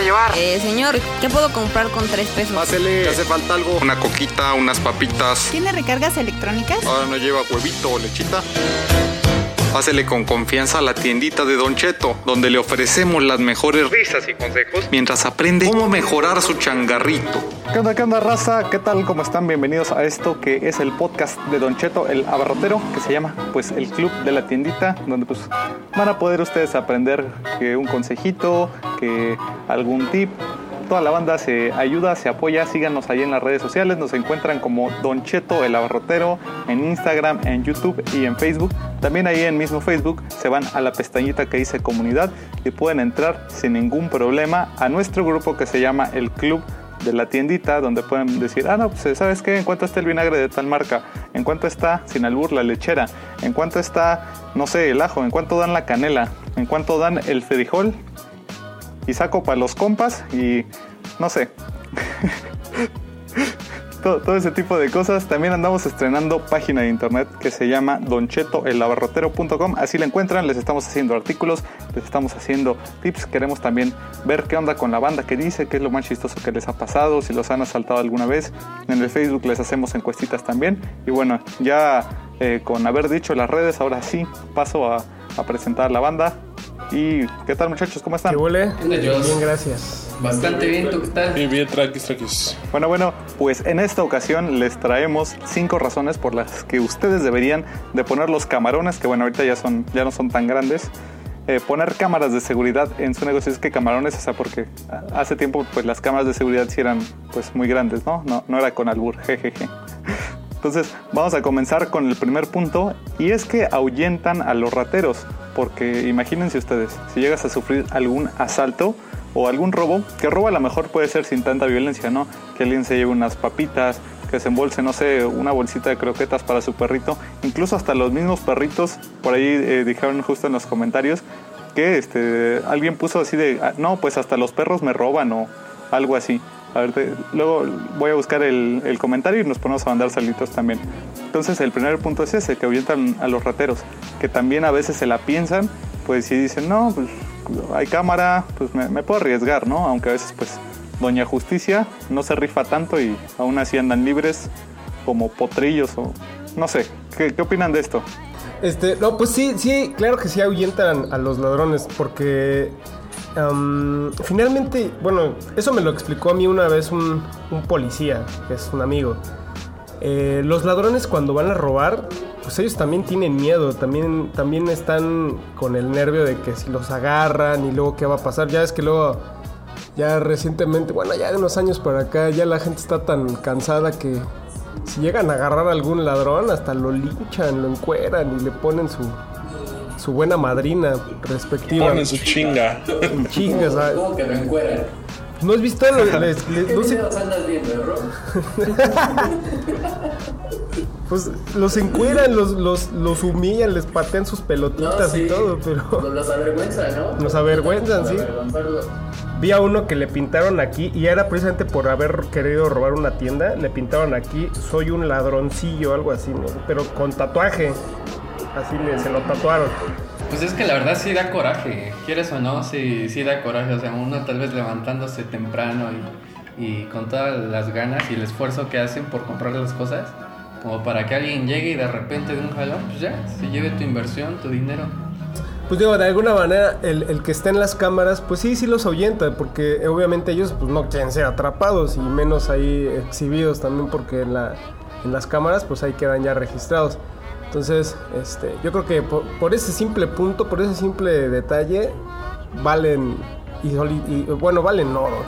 llevar? Eh, señor, ¿qué puedo comprar con tres pesos? Pásele, ¿le hace falta algo? Una coquita, unas papitas. ¿Tiene recargas electrónicas? Ahora no lleva huevito o lechita. Pásele con confianza a la tiendita de Don Cheto, donde le ofrecemos las mejores risas y consejos mientras aprende cómo mejorar su changarrito. ¿Qué onda, qué onda, raza? ¿Qué tal? ¿Cómo están? Bienvenidos a esto que es el podcast de Don Cheto, el abarrotero, que se llama pues el club de la tiendita, donde pues van a poder ustedes aprender que un consejito, que algún tip, toda la banda se ayuda, se apoya. Síganos ahí en las redes sociales. Nos encuentran como Don Cheto el Abarrotero en Instagram, en YouTube y en Facebook. También ahí en mismo Facebook se van a la pestañita que dice comunidad y pueden entrar sin ningún problema a nuestro grupo que se llama el Club de la tiendita donde pueden decir, ah, no, pues sabes qué, en cuánto está el vinagre de tal marca, en cuánto está sin albur la lechera, en cuánto está, no sé, el ajo, en cuánto dan la canela, en cuánto dan el frijol y saco para los compas y no sé. todo, ese tipo de cosas. También andamos estrenando página de internet que se llama donchetoelabarrotero.com. Así la encuentran, les estamos haciendo artículos, les estamos haciendo tips. Queremos también ver qué onda con la banda que dice, qué es lo más chistoso que les ha pasado, si los han asaltado alguna vez. En el Facebook les hacemos encuestitas también. Y bueno, ya eh, con haber dicho las redes, ahora sí paso a, a presentar la banda. ¿Y qué tal muchachos? ¿Cómo están? ¿Qué huele? Bien, gracias. Bastante bien, ¿tú qué tal? Bien, bien, tranquis, tranquis. Bueno, bueno, pues en esta ocasión les traemos cinco razones por las que ustedes deberían de poner los camarones, que bueno, ahorita ya, son, ya no son tan grandes, eh, poner cámaras de seguridad en su negocio. Es que camarones, o sea, porque hace tiempo pues las cámaras de seguridad sí eran pues muy grandes, ¿no? No, no era con albur, jejeje. Entonces vamos a comenzar con el primer punto y es que ahuyentan a los rateros, porque imagínense ustedes, si llegas a sufrir algún asalto o algún robo, que robo a lo mejor puede ser sin tanta violencia, ¿no? Que alguien se lleve unas papitas, que se embolse, no sé, una bolsita de croquetas para su perrito, incluso hasta los mismos perritos, por ahí eh, dijeron justo en los comentarios que este, alguien puso así de, ah, no, pues hasta los perros me roban o algo así. A ver, luego voy a buscar el, comentario y nos ponemos a mandar salitos también. Entonces el primer punto es ese, que ahuyentan a los rateros, que también a veces se la piensan, pues si dicen, no, pues hay cámara, pues me, puedo arriesgar, ¿no? Aunque a veces pues Doña Justicia no se rifa tanto y aún así andan libres como potrillos o no sé. ¿Qué, qué opinan de esto? Este, no, pues sí, sí, claro que sí ahuyentan a los ladrones porque finalmente, bueno, eso me lo explicó a mí una vez un, policía, que es un amigo. Eh, los ladrones cuando van a robar, pues ellos también tienen miedo, también, también están con el nervio de que si los agarran y luego qué va a pasar. Ya es que luego, ya recientemente, bueno, ya de unos años por acá, ya la gente está tan cansada que si llegan a agarrar a algún ladrón, hasta lo linchan, lo encueran y le ponen su, su buena madrina respectiva. Ponen su chinga. En chinga, ¿sabes? ¿Cómo que lo encueran? ¿No has visto? Les, ¿Qué no sé... andas viendo, Pues los encueran, los, los, los humillan, les patean sus pelotitas y todo, pero... Los avergüenzan, ¿no? Los avergüenzan, sí. Vi a uno que le pintaron aquí, y era precisamente por haber querido robar una tienda, le pintaron aquí, soy un ladroncillo, algo así, ¿no? Pero con tatuaje así le, se lo tatuaron. Pues es que la verdad sí da coraje, quieres o no, sí, sí da coraje. O sea, uno tal vez levantándose temprano y, y con todas las ganas y el esfuerzo que hacen por comprar las cosas, como para que alguien llegue y de repente de un jalón, pues ya, se lleve tu inversión, tu dinero. Pues digo, de alguna manera, el, el, que está en las cámaras, pues sí, sí los ahuyenta, porque obviamente ellos pues no quieren ser atrapados y menos ahí exhibidos también, porque en, la, en las cámaras pues ahí quedan ya registrados. Entonces, este, yo creo que por, ese simple punto, por ese simple detalle, valen y, bueno, valen oro.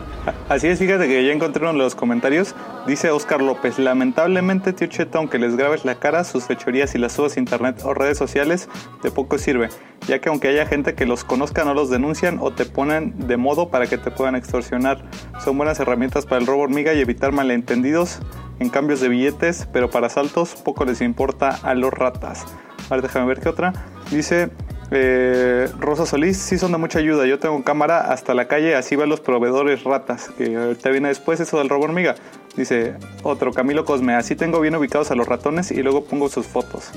Así es, fíjate que ya encontré uno de los comentarios. Dice Oscar López, lamentablemente, tío Cheto, aunque les grabes la cara, sus fechorías y las subas a internet o redes sociales, de poco sirve, ya que aunque haya gente que los conozca, no los denuncian o te ponen de modo para que te puedan extorsionar. Son buenas herramientas para el robo hormiga y evitar malentendidos en cambios de billetes, pero para saltos poco les importa a los ratas. A ver, déjame ver qué otra. Dice eh, Rosa Solís, sí son de mucha ayuda. Yo tengo cámara hasta la calle, así van los proveedores ratas, que ahorita viene después eso del robo hormiga. Dice otro, Camilo Cosme, así tengo bien ubicados a los ratones y luego pongo sus fotos.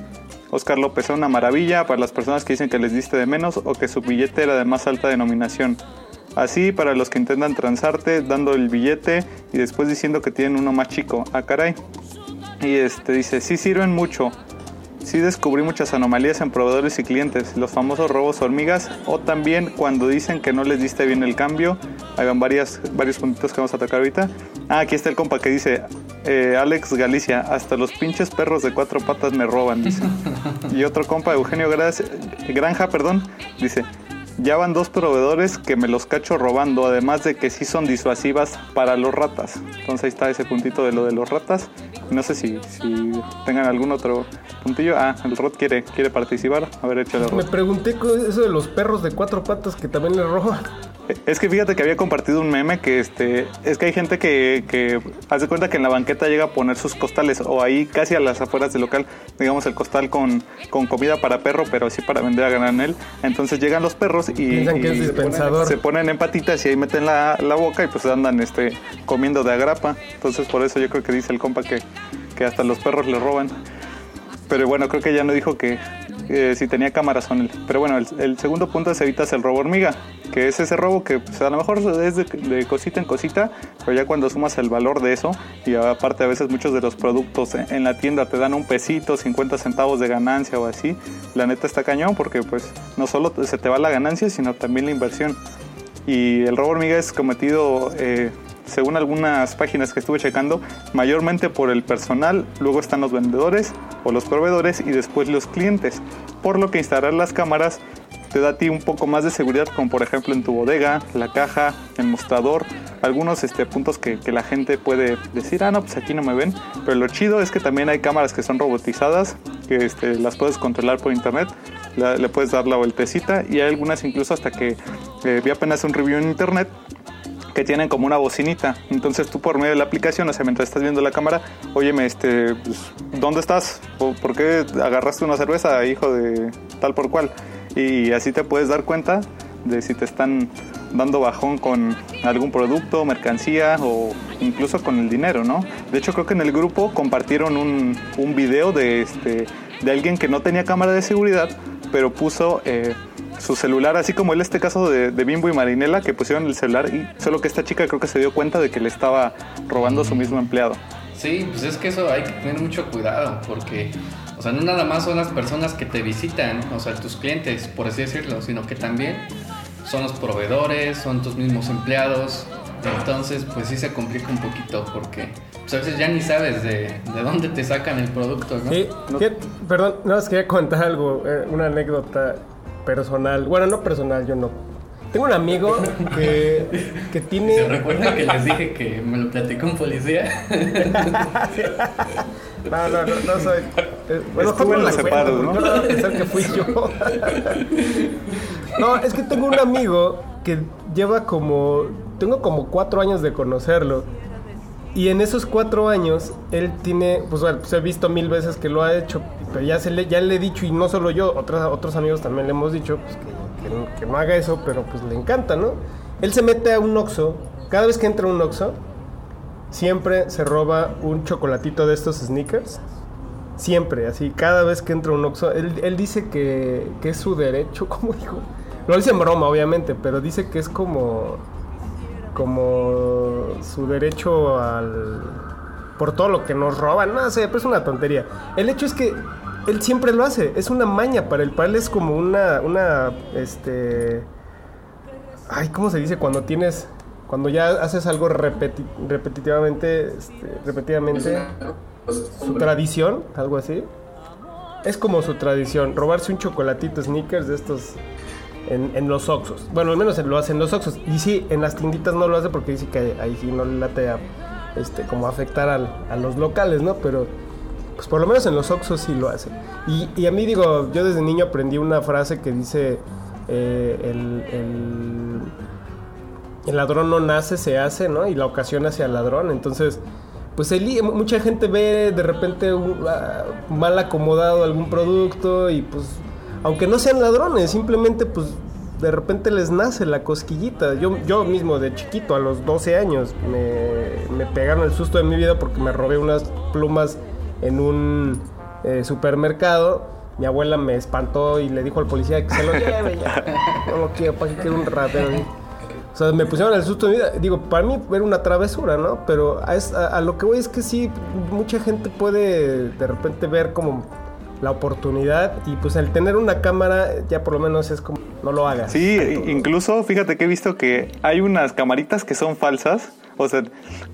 Oscar López, una maravilla para las personas que dicen que les diste de menos o que su billete era de más alta denominación. Así para los que intentan transarte, dando el billete y después diciendo que tienen uno más chico. Ah, caray. Y este dice, sí sirven mucho. Sí descubrí muchas anomalías en proveedores y clientes, los famosos robos hormigas o también cuando dicen que no les diste bien el cambio. Hay varias, varios puntitos que vamos a tocar ahorita. Ah, aquí está el compa que dice, eh, Alex Galicia, hasta los pinches perros de cuatro patas me roban, dice. Y otro compa, Eugenio Granja, perdón, dice, ya van dos proveedores que me los cacho robando, además de que sí son disuasivas para los ratas. Entonces ahí está ese puntito de lo de los ratas. No sé si, si tengan algún otro puntillo. Ah, el Rod quiere, quiere participar. A ver, échale Me pregunté eso de los perros de cuatro patas que también le roban. Es que fíjate que había compartido un meme que este es que hay gente que, que hace cuenta que en la banqueta llega a poner sus costales o ahí casi a las afueras del local, digamos el costal con, con comida para perro, pero así para vender a granel. Entonces llegan los perros y, ponen- se ponen en patitas y ahí meten la, la boca y pues andan este comiendo de agrapa. Entonces por eso yo creo que dice el compa que, que hasta los perros le roban. Pero bueno, creo que ya no dijo que si tenía cámaras con él. Pero bueno, el, segundo punto es evitas el robo hormiga, que es ese robo que pues, a lo mejor es de, cosita en cosita, pero ya cuando sumas el valor de eso, y aparte a veces muchos de los productos en, en la tienda te dan un pesito, 50 centavos de ganancia o así, la neta está cañón porque pues no solo se te va la ganancia, sino también la inversión. Y el robo hormiga es cometido, eh, según algunas páginas que estuve checando, mayormente por el personal, luego están los vendedores o los proveedores y después los clientes. Por lo que instalar las cámaras te da a ti un poco más de seguridad, como por ejemplo en tu bodega, la caja, el mostrador, algunos este, puntos que, la gente puede decir, ah, no, pues aquí no me ven. Pero lo chido es que también hay cámaras que son robotizadas, que este, las puedes controlar por internet, le puedes dar la vueltecita y hay algunas incluso hasta que eh, vi apenas un review en internet que tienen como una bocinita. Entonces tú por medio de la aplicación, o sea, mientras estás viendo la cámara, óyeme, este, pues, ¿dónde estás? ¿Por por qué agarraste una cerveza, hijo de tal por cual? Y así te puedes dar cuenta de si te están dando bajón con algún producto, mercancía o incluso con el dinero, ¿no? De hecho, creo que en el grupo compartieron un, un video de, este, de alguien que no tenía cámara de seguridad, pero puso eh, su celular, así como en este caso de, de Bimbo y Marinela, que pusieron el celular y solo que esta chica creo que se dio cuenta de que le estaba robando a su mismo empleado. Sí, pues es que eso hay que tener mucho cuidado porque, o sea, no nada más son las personas que te visitan, o sea, tus clientes, por así decirlo, sino que también son los proveedores, son tus mismos empleados. Entonces, pues sí se complica un poquito porque pues a veces ya ni sabes de, de dónde te sacan el producto, ¿no? Sí, fíjate- perdón, no, os quería contar algo, eh, una anécdota personal. Bueno, no personal, yo no. Tengo un amigo que, que tiene... ¿Se recuerdan que les dije que me lo platicó un policía? No, no, no, no soy. eh, bueno, Estuvo en no la cuento, ¿no? a pensar que fui yo. No, es que tengo un amigo que lleva como. Tengo como cuatro años de conocerlo. Y en esos cuatro años, él tiene. Pues, bueno, pues he visto mil veces que lo ha hecho. Pero ya, se le, ya le he dicho, y no solo yo, otros, otros amigos también le hemos dicho pues, que, que no- haga eso, pero pues le encanta, ¿no? Él se mete a un Oxxo. Cada vez que entra un Oxxo, siempre se roba un chocolatito de estos sneakers. Siempre, así, cada vez que entra un Oxxo. Él, él dice que, que es su derecho, ¿cómo dijo? Lo dice en broma, obviamente, pero dice que es como. como su derecho al. por todo lo que nos roban. No sé, pero es una tontería. El hecho es que él siempre lo hace, es una maña para él. Para él es como una. una. este. Ay, ¿cómo se dice? Cuando tienes. Cuando ya haces algo repeti- repetitivamente. este, repetidamente. Su tradición, algo así. Es como su tradición, robarse un chocolatito sneakers de estos en, en los Oxxos. Bueno, al menos lo hace en los Oxxos. Y sí, en las tienditas no lo hace porque dice que ahí sí no le late a, este, como afectar al- a los locales, ¿no? Pero pues por lo menos en los Oxxos sí lo hace. Y, y a mí digo, yo desde niño aprendí una frase que dice, eh, el, el, el ladrón no nace, se hace, ¿no? Y la ocasión hace al ladrón. Entonces, pues el- mucha gente ve de repente un- ah, mal acomodado algún producto y pues, aunque no sean ladrones, simplemente pues de repente les nace la cosquillita. Yo, yo mismo de chiquito, a los 12 años, me, me pegaron el susto de mi vida porque me robé unas plumas en un eh, supermercado. Mi abuela me espantó y le dijo al policía que se lo lleve ya. No lo quiero, para que quiero un ratero. O sea, me pusieron el susto de mi vida. Digo, para mí era una travesura, ¿no? Pero a- a lo que voy es que sí, mucha gente puede de repente ver como la oportunidad y pues el tener una cámara ya por lo menos es como no lo hagas. Sí, incluso fíjate que he visto que hay unas camaritas que son falsas. O sea,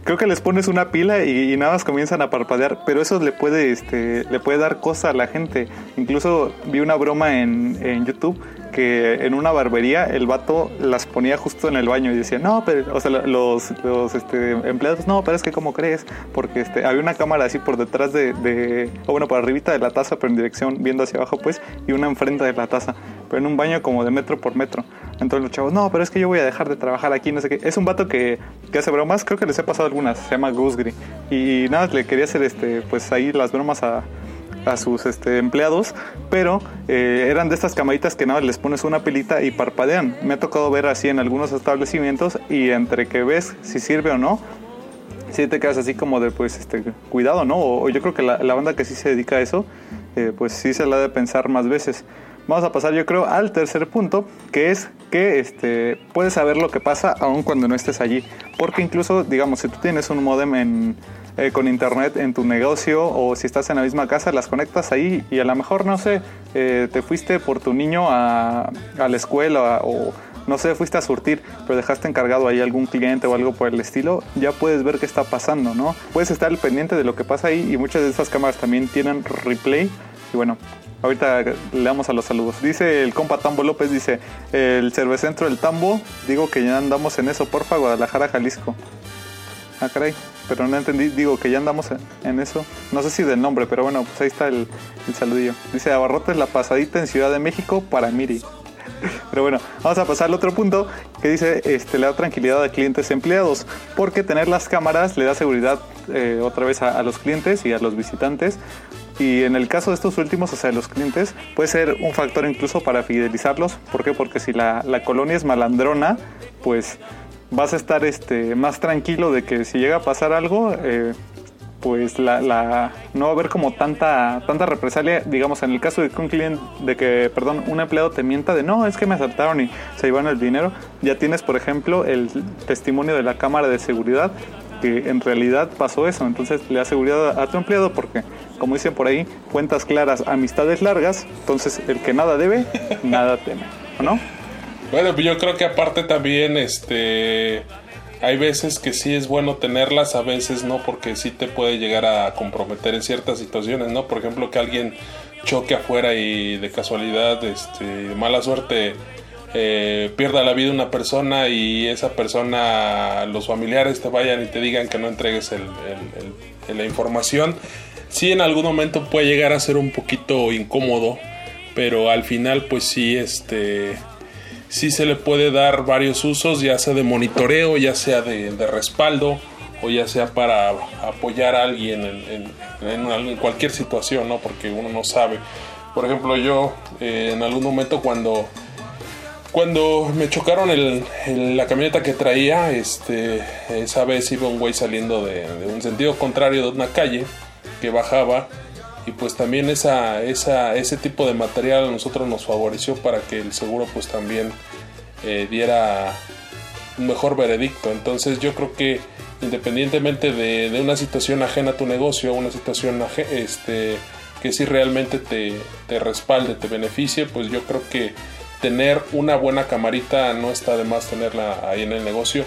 creo que les pones una pila y, y nada más comienzan a parpadear, pero eso le puede, este, le puede dar cosa a la gente. Incluso vi una broma en, en YouTube que en una barbería el vato las ponía justo en el baño y decía, no, pero, o sea, los, los este, empleados, no, pero es que como crees, porque este, había una cámara así por detrás de, de, o bueno, por arribita de la taza, pero en dirección viendo hacia abajo, pues, y una enfrente de la taza, pero en un baño como de metro por metro. Entonces los chavos, no, pero es que yo voy a dejar de trabajar aquí, no sé qué. Es un vato que, que hace bromas, creo que les he pasado algunas, se llama Gusgri. Y nada, le quería hacer este, pues ahí las bromas a, a sus este, empleados, pero eh, eran de estas camaritas que nada les pones una pilita y parpadean. Me ha tocado ver así en algunos establecimientos y entre que ves si sirve o no, si te quedas así como de pues este cuidado, ¿no? O, yo creo que la, la banda que sí se dedica a eso, eh, pues sí se la ha de pensar más veces. Vamos a pasar yo creo al tercer punto, que es que este, puedes saber lo que pasa aun cuando no estés allí. Porque incluso, digamos, si tú tienes un modem eh, con internet en tu negocio o si estás en la misma casa, las conectas ahí y a lo mejor, no sé, eh, te fuiste por tu niño a, la escuela o no sé, fuiste a surtir, pero dejaste encargado ahí algún cliente o algo por el estilo, ya puedes ver qué está pasando, ¿no? Puedes estar al pendiente de lo que pasa ahí y muchas de esas cámaras también tienen replay. Y bueno, ahorita le damos a los saludos. Dice el compa Tambo López, dice, el cervecentro del Tambo, digo que ya andamos en eso, porfa, Guadalajara, Jalisco. Ah, caray, pero no entendí, digo que ya andamos en- eso. No sé si del nombre, pero bueno, pues ahí está el, saludillo. Dice, abarrotes la pasadita en Ciudad de México para Miri. Pero bueno, vamos a pasar al otro punto que dice, este, le da tranquilidad a clientes empleados, porque tener las cámaras le da seguridad eh, otra vez a los clientes y a los visitantes. Y en el caso de estos últimos, o sea, de los clientes, puede ser un factor incluso para fidelizarlos. ¿Por qué? Porque si la, la colonia es malandrona, pues vas a estar este, más tranquilo de que si llega a pasar algo, eh, pues la, no va a haber como tanta tanta represalia, digamos, en el caso de que un cliente, de que, perdón, un empleado te mienta de no, es que me asaltaron y se llevaron el dinero, ya tienes, por ejemplo, el testimonio de la cámara de seguridad que en realidad pasó eso, entonces le da seguridad a tu empleado porque, como dicen por ahí, cuentas claras, amistades largas, entonces el que nada debe, nada teme, ¿o no? Bueno, pues yo creo que aparte también, este, hay veces que sí es bueno tenerlas, a veces no, porque sí te puede llegar a comprometer en ciertas situaciones, ¿no? Por ejemplo, que alguien choque afuera y de casualidad, este, de mala suerte, eh, pierda la vida una persona y esa persona, los familiares te vayan y te digan que no entregues el- la información. Sí, en algún momento puede llegar a ser un poquito incómodo, pero al final, pues sí, este sí se le puede dar varios usos, ya sea de monitoreo, ya sea de, de respaldo o ya sea para apoyar a alguien en cualquier situación, ¿no? Porque uno no sabe. Por ejemplo, yo eh, en algún momento cuando cuando me chocaron el- la camioneta que traía, este, esa vez iba un güey saliendo de, un sentido contrario de una calle que bajaba y pues también esa, ese tipo de material a nosotros nos favoreció para que el seguro pues también eh, diera un mejor veredicto. Entonces yo creo que independientemente de, una situación ajena a tu negocio, una situación este, que si realmente te, te respalde, te beneficie, pues yo creo que tener una buena camarita no está de más tenerla ahí en el negocio,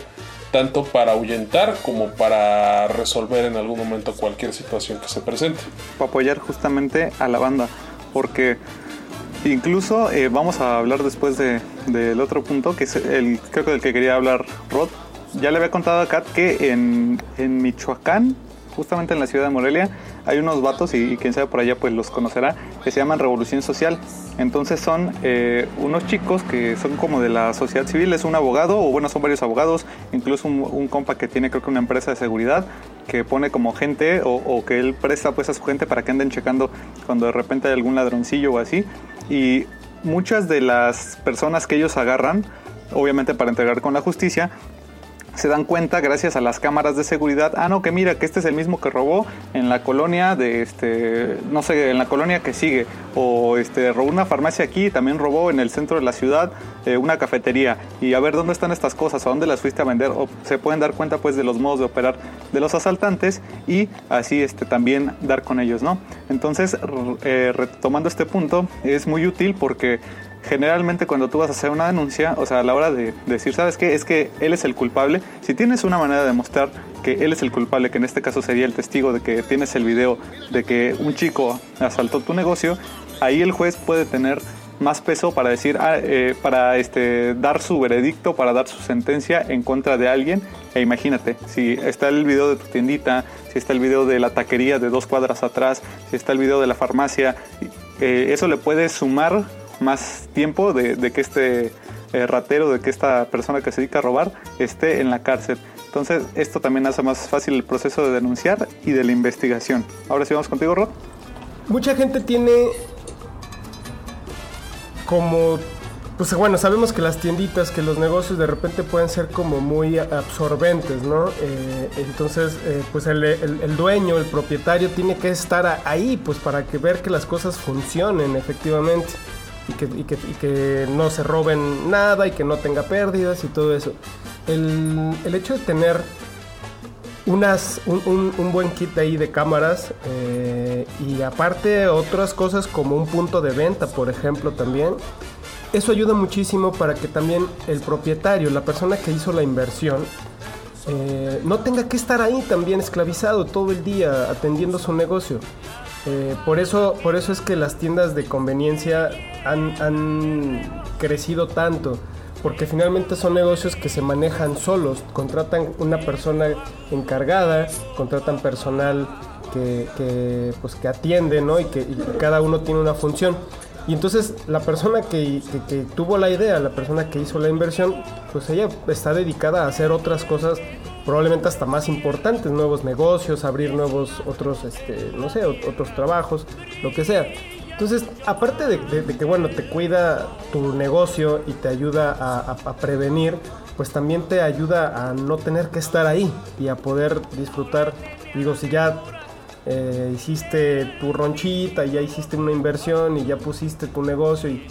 tanto para ahuyentar como para resolver en algún momento cualquier situación que se presente. para apoyar justamente a la banda. Porque incluso eh, vamos a hablar después de- del otro punto, que es el creo que del que quería hablar Rod. Ya le había contado a Kat que en, en Michoacán, justamente en la ciudad de Morelia, hay unos vatos, y, y quien sabe por allá pues los conocerá, que se llaman Revolución Social. Entonces son eh, unos chicos que son como de la sociedad civil, es un abogado, o bueno, son varios abogados, incluso un, un compa que tiene creo que una empresa de seguridad, que pone como gente o, o que él presta pues a su gente para que anden checando cuando de repente hay algún ladroncillo o así. Y muchas de las personas que ellos agarran, obviamente para entregar con la justicia, se dan cuenta gracias a las cámaras de seguridad, ah no, que mira, que este es el mismo que robó en la colonia de este, no sé, en la colonia que sigue, o este, robó una farmacia aquí, también robó en el centro de la ciudad eh, una cafetería, y a ver dónde están estas cosas, a dónde las fuiste a vender, o se pueden dar cuenta pues de los modos de operar de los asaltantes y así este, también dar con ellos, ¿no? Entonces, eh, retomando este punto, es muy útil porque generalmente cuando tú vas a hacer una denuncia, o sea, a la hora de decir, ¿sabes qué? Es que él es el culpable. Si tienes una manera de demostrar que él es el culpable, que en este caso sería el testigo de que tienes el video de que un chico asaltó tu negocio, ahí el juez puede tener más peso para decir, ah, eh, para este, dar su veredicto, para dar su sentencia en contra de alguien. E imagínate, si está el video de tu tiendita, si está el video de la taquería de dos cuadras atrás, si está el video de la farmacia, eh, eso le puede sumar más tiempo de, que este eh, ratero, de que esta persona que se dedica a robar esté en la cárcel. Entonces, esto también hace más fácil el proceso de denunciar y de la investigación. Ahora sí vamos contigo, Rod. Mucha gente tiene como pues bueno, sabemos que las tienditas, que los negocios de repente pueden ser como muy absorbentes, ¿no? Eh, entonces, eh, pues el, el, dueño, el propietario tiene que estar ahí, pues para que ver que las cosas funcionen efectivamente y que, y que, y que no se roben nada y que no tenga pérdidas y todo eso. El, el hecho de tener unas, un, un, buen kit ahí de cámaras eh, y aparte otras cosas como un punto de venta, por ejemplo, también. Eso ayuda muchísimo para que también el propietario, la persona que hizo la inversión, eh, no tenga que estar ahí también esclavizado todo el día atendiendo su negocio. Eh, por, eso, por eso es que las tiendas de conveniencia han, crecido tanto porque finalmente son negocios que se manejan solos, contratan una persona encargada, contratan personal que, pues, que atiende, ¿no? Y que cada uno tiene una función. Y entonces la persona que, que, tuvo la idea, la persona que hizo la inversión, pues ella está dedicada a hacer otras cosas probablemente hasta más importantes, nuevos negocios, abrir nuevos otros, este, no sé, otros trabajos, lo que sea. Entonces, aparte de, que, bueno, te cuida tu negocio y te ayuda a, prevenir, pues también te ayuda a no tener que estar ahí y a poder disfrutar. Digo, si ya eh, hiciste tu ronchita y ya hiciste una inversión y ya pusiste tu negocio y,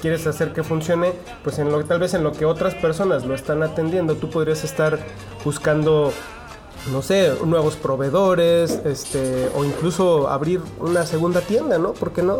quieres hacer que funcione, pues en lo tal vez en lo que otras personas lo están atendiendo, tú podrías estar buscando no sé, nuevos proveedores, este, o incluso abrir una segunda tienda, ¿no? ¿Por qué no?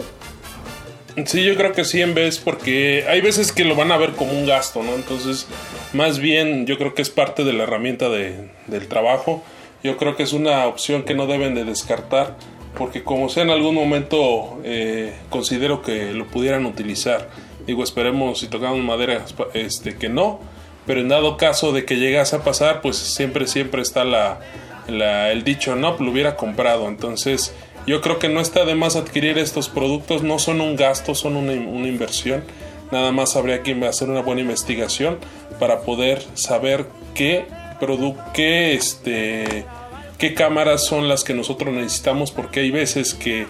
Sí, yo creo que sí en vez, porque hay veces que lo van a ver como un gasto, ¿no? Entonces, más bien yo creo que es parte de la herramienta de, del trabajo. Yo creo que es una opción que no deben de descartar, porque como sea en algún momento eh, considero que lo pudieran utilizar. Digo, esperemos si tocamos madera este, que no, pero en dado caso de que llegase a pasar, pues siempre, siempre está la, el dicho, no, lo hubiera comprado. Entonces, yo creo que no está de más adquirir estos productos, no son un gasto, son una, inversión. Nada más habría que hacer una buena investigación para poder saber qué qué, este, qué cámaras son las que nosotros necesitamos, porque hay veces que,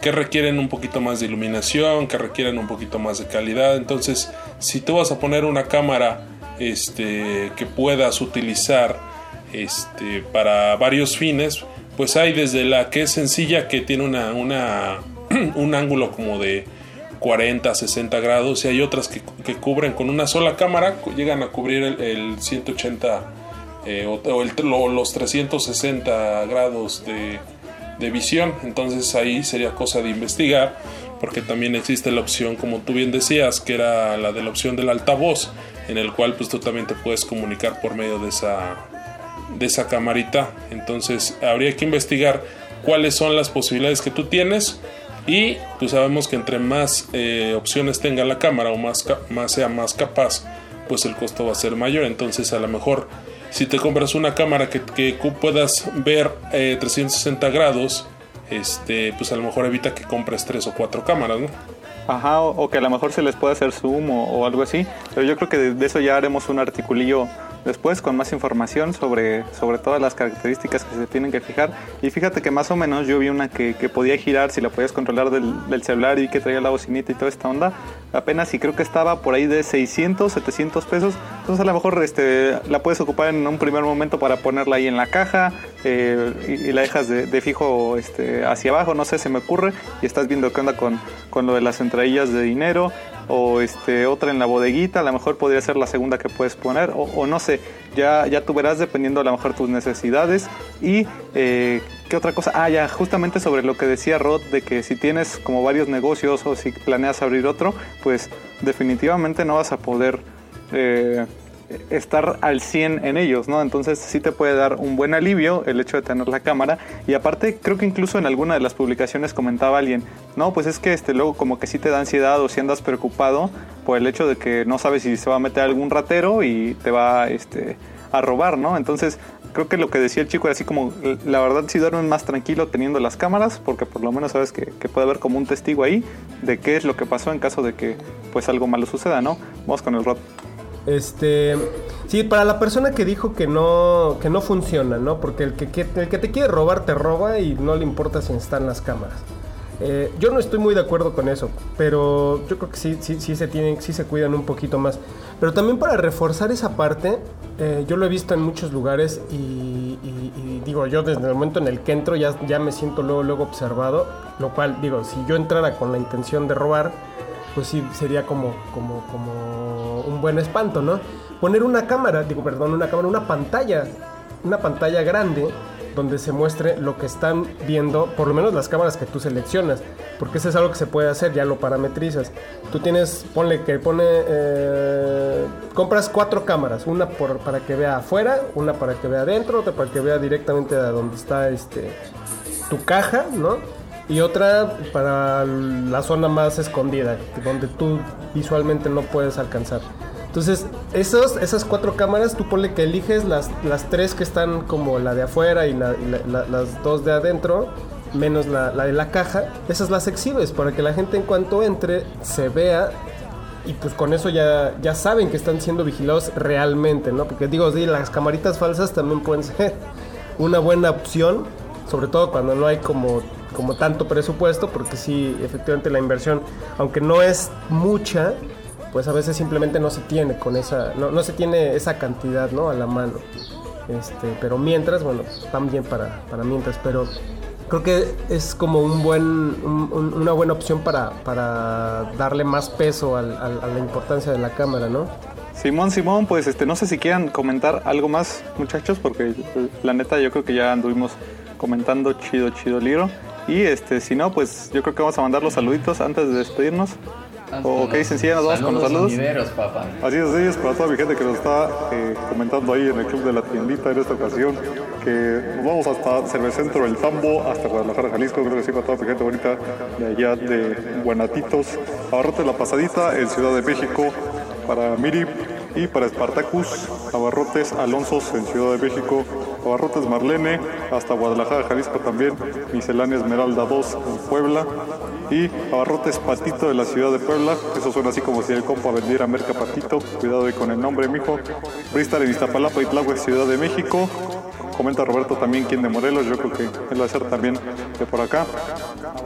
que requieren un poquito más de iluminación, que requieren un poquito más de calidad. Entonces, si tú vas a poner una cámara este, que puedas utilizar este, para varios fines, pues hay desde la que es sencilla, que tiene una, una un ángulo como de 40, 60 grados, y hay otras que, cubren con una sola cámara, llegan a cubrir el, 180 eh, o, los 360 grados de visión. Entonces ahí sería cosa de investigar, porque también existe la opción, como tú bien decías, que era la de la opción del altavoz en el cual pues tú también te puedes comunicar por medio de esa de esa camarita. Entonces habría que investigar cuáles son las posibilidades que tú tienes y pues sabemos que entre más eh, opciones tenga la cámara o más, sea más capaz pues el costo va a ser mayor. Entonces a lo mejor si te compras una cámara que, que puedas ver 360 eh, grados este pues a lo mejor evita que compres tres o cuatro cámaras ¿no? Ajá, o, que a lo mejor se les puede hacer zoom o, algo así. Pero yo creo que de, eso ya haremos un articulillo después con más información sobre, sobre todas las características que se tienen que fijar. Y fíjate que más o menos yo vi una que, podía girar si la podías controlar del, celular y que traía la bocinita y toda esta onda. Apenas y creo que estaba por ahí de 600, 700 pesos. Entonces a lo mejor este, la puedes ocupar en un primer momento para ponerla ahí en la caja eh, y, la dejas de, de fijo este, hacia abajo, no sé, se me ocurre, y estás viendo qué onda con, con lo de las entradillas de dinero o este, otra en la bodeguita, a lo mejor podría ser la segunda que puedes poner, o, o no sé, ya, ya tú verás dependiendo a lo mejor tus necesidades. Y eh, qué otra cosa, ah, ya, justamente sobre lo que decía Rod, de que si tienes como varios negocios o si planeas abrir otro, pues definitivamente no vas a poder... eh, estar al 100 en ellos, ¿no? Entonces sí te puede dar un buen alivio el hecho de tener la cámara y aparte creo que incluso en alguna de las publicaciones comentaba alguien, no, pues es que este luego como que sí te da ansiedad o si andas preocupado por el hecho de que no sabes si se va a meter algún ratero y te va este a robar, ¿no? Entonces creo que lo que decía el chico era así como, la verdad sí duermes más tranquilo teniendo las cámaras porque por lo menos sabes que, puede haber como un testigo ahí de qué es lo que pasó en caso de que pues algo malo suceda, ¿no? Vamos con el Rod. Este, sí, para la persona que dijo que no, que no funciona, ¿no? Porque el que, que- el que te quiere robar te roba y no le importa si están las cámaras. Eh, yo no estoy muy de acuerdo con eso, pero yo creo que sí, sí, sí se tienen, sí se cuidan un poquito más. Pero también para reforzar esa parte, eh, yo lo he visto en muchos lugares y, y- y digo, yo desde el momento en el que entro ya, ya me siento luego, luego observado, lo cual digo, si yo entrara con la intención de robar, pues sí sería como, como, como un buen espanto, ¿no? Poner una cámara, digo, perdón, una cámara, una pantalla, una pantalla grande donde se muestre lo que están viendo, por lo menos las cámaras que tú seleccionas, porque eso es algo que se puede hacer, ya lo parametrizas. Tú tienes, ponle que pone, eh, compras cuatro cámaras, una para que vea afuera, una para que vea adentro, otra para que vea directamente a donde está este tu caja, ¿no? Y otra para la zona más escondida, donde tú visualmente no puedes alcanzar. Entonces, esos, esas cuatro cámaras, tú ponle que eliges las, las tres que están como la de afuera y, la- y la- la- las dos de adentro, menos la, de la caja. Esas las exhibes para que la gente en cuanto entre se vea y pues con eso ya, ya saben que están siendo vigilados realmente, ¿no? Porque digo, sí, las camaritas falsas también pueden ser una buena opción, sobre todo cuando no hay como, como tanto presupuesto, porque sí, efectivamente la inversión, aunque no es mucha, pues a veces simplemente no se tiene con esa, no, no se tiene esa cantidad, ¿no? A la mano. Este, pero mientras, bueno, también para, para mientras, pero creo que es como un buen, un- un- una buena opción para, para darle más peso a la importancia de la cámara, ¿no? Simón, Simón, pues este, no sé si quieran comentar algo más, muchachos, porque la neta yo creo que ya anduvimos comentando chido, chido libro. Y este, si no, pues yo creo que vamos a mandar los saluditos antes de despedirnos. ¿O qué dicen? Sí, nos vamos con los saludos. papá. Así es, así es, para toda mi gente que nos está eh, comentando ahí en el club de la tiendita en esta ocasión, que nos vamos hasta Cervecentro El Tambo, hasta Guadalajara, Jalisco, creo que sí, para toda mi gente bonita de allá de Buenatitos, Abarrotes La Pasadita en Ciudad de México, para Miri y para Spartacus, Abarrotes Alonsos en Ciudad de México, Abarrotes Marlene, hasta Guadalajara, Jalisco también, Miscelánea Esmeralda 2 en Puebla, y Abarrotes Patito de la ciudad de Puebla. Eso suena así como si el compa vendiera merca Patito. Cuidado ahí con el nombre, mijo. Bristol en Iztapalapa y Tláhuac, Ciudad de México. Comenta Roberto también quien de Morelos. Yo creo que él va a ser también de por acá.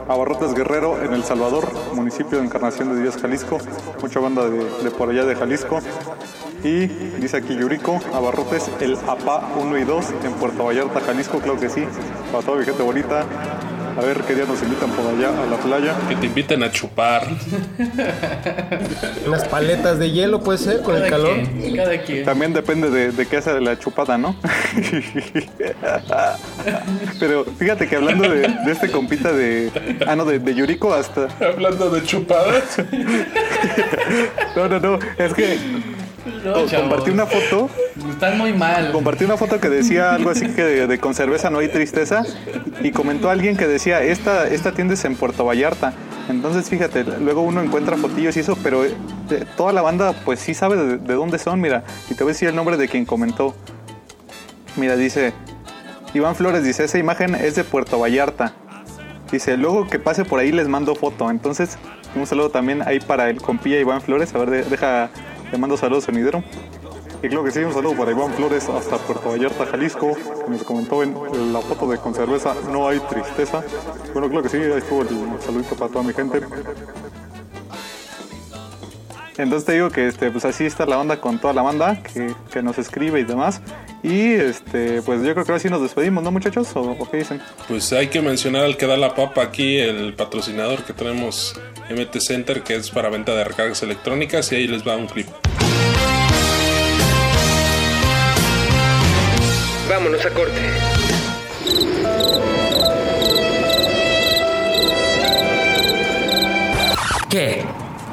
Abarrotes Guerrero en El Salvador, municipio de Encarnación de Díaz, Jalisco. Mucha banda de por allá de Jalisco. Y dice aquí Yurico, Abarrotes, el APA 1 y 2 en Puerto Vallarta, Jalisco, claro que sí. Para toda mi gente bonita. A ver qué día nos invitan por allá a la playa. Que te inviten a chupar. Unas paletas de hielo puede ser con el calor. quien, cada quien. También depende de, de qué hace la chupada, ¿no? Pero fíjate que hablando de, de este compita de. Ah, no, de, de Yuriko hasta. Hablando de chupadas. No, no, no. Es que No, oh, compartí una foto. Están muy mal. Compartí una foto que decía algo así que de, de con cerveza no hay tristeza. Y comentó alguien que decía: Esta, esta tienda es en Puerto Vallarta. Entonces, fíjate, luego uno encuentra fotillos y eso, pero eh, toda la banda, pues sí sabe de, de dónde son. Mira, y te voy a decir el nombre de quien comentó. Mira, dice Iván Flores, dice, esa imagen es de Puerto Vallarta. Dice, luego que pase por ahí les mando foto. Entonces, un saludo también ahí para el compilla Iván Flores. A ver, de- deja, le mando saludos sonidero. Y claro que sí, un saludo para Iván Flores hasta Puerto Vallarta, Jalisco, que nos comentó en la foto de con cerveza, no hay tristeza. Bueno, claro que sí, ahí estuvo el saludito para toda mi gente. Entonces te digo que este, pues así está la onda con toda la banda que nos escribe y demás. Y este, pues yo creo que ahora sí nos despedimos, ¿no muchachos? ¿O, o qué dicen? Pues hay que mencionar al que da la papa aquí, el patrocinador que tenemos MT Center, que es para venta de recargas electrónicas, y ahí les va un clip. Vámonos a corte. ¿Qué?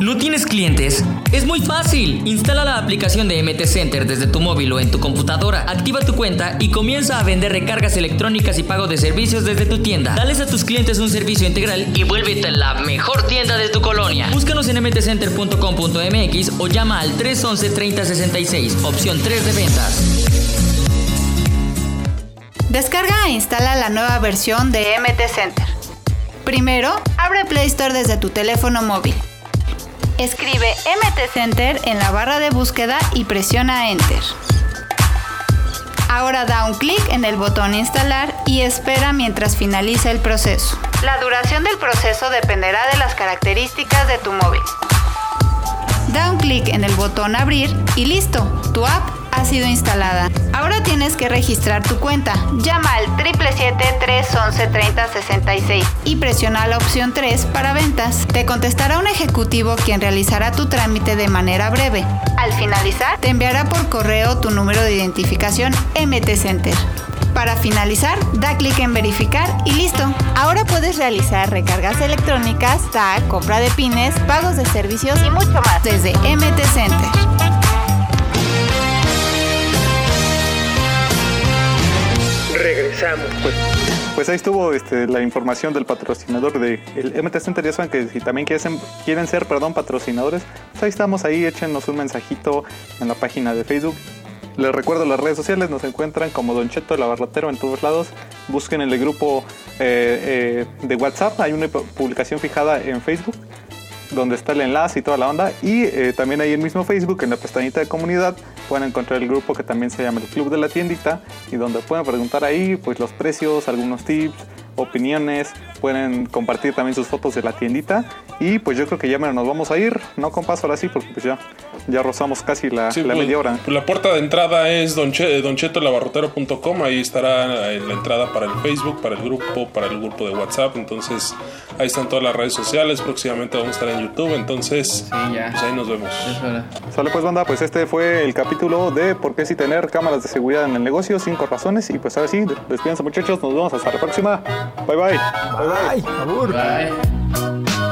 ¿No tienes clientes? Es muy fácil. Instala la aplicación de MT Center desde tu móvil o en tu computadora. Activa tu cuenta y comienza a vender recargas electrónicas y pago de servicios desde tu tienda. Dales a tus clientes un servicio integral y vuélvete la mejor tienda de tu colonia. Búscanos en mtcenter.com.mx o llama al 311-3066, opción 3 de ventas. Descarga e instala la nueva versión de MT Center. Primero, abre Play Store desde tu teléfono móvil. Escribe MT Center en la barra de búsqueda y presiona Enter. Ahora da un clic en el botón Instalar y espera mientras finaliza el proceso. La duración del proceso dependerá de las características de tu móvil. Da un clic en el botón Abrir y listo, tu app ha sido instalada. Ahora tienes que registrar tu cuenta. Llama al 777-311-3066 y presiona la opción 3 para ventas. Te contestará un ejecutivo quien realizará tu trámite de manera breve. Al finalizar, te enviará por correo tu número de identificación MT Center. Para finalizar, da clic en verificar y listo. Ahora puedes realizar recargas electrónicas, tag, compra de pines, pagos de servicios y mucho más desde MT Center. Regresamos. Pues, pues ahí estuvo este, la información del patrocinador de el MT Center. Ya saben que si también quieren, quieren ser perdón, patrocinadores, pues ahí estamos, ahí échenos un mensajito en la página de Facebook. Les recuerdo las redes sociales, nos encuentran como Don Cheto el Abarrotero en todos lados. Busquen en el grupo eh, eh, de WhatsApp, hay una publicación fijada en Facebook donde está el enlace y toda la onda. Y eh, también ahí en mismo Facebook, en la pestañita de comunidad, pueden encontrar el grupo que también se llama el Club de la Tiendita y donde pueden preguntar ahí pues los precios, algunos tips, opiniones, pueden compartir también sus fotos de la tiendita y pues yo creo que ya nos vamos a ir, no compas ahora sí porque pues ya, ya rozamos casi la, Sí, la pues, media hora. La puerta de entrada es donche- donchetolabarrotero.com. Ahí estará eh, la entrada para el Facebook, para el grupo, para el grupo de WhatsApp. Entonces, ahí están todas las redes sociales. Próximamente vamos a estar en YouTube. Entonces, ya. pues ahí nos vemos. Sale pues banda, pues este fue el capítulo de por qué si tener cámaras de seguridad en el negocio, cinco razones y pues ahora sí, despídense muchachos, nos vemos hasta la próxima. Bye bye. Bye, abur. Bye.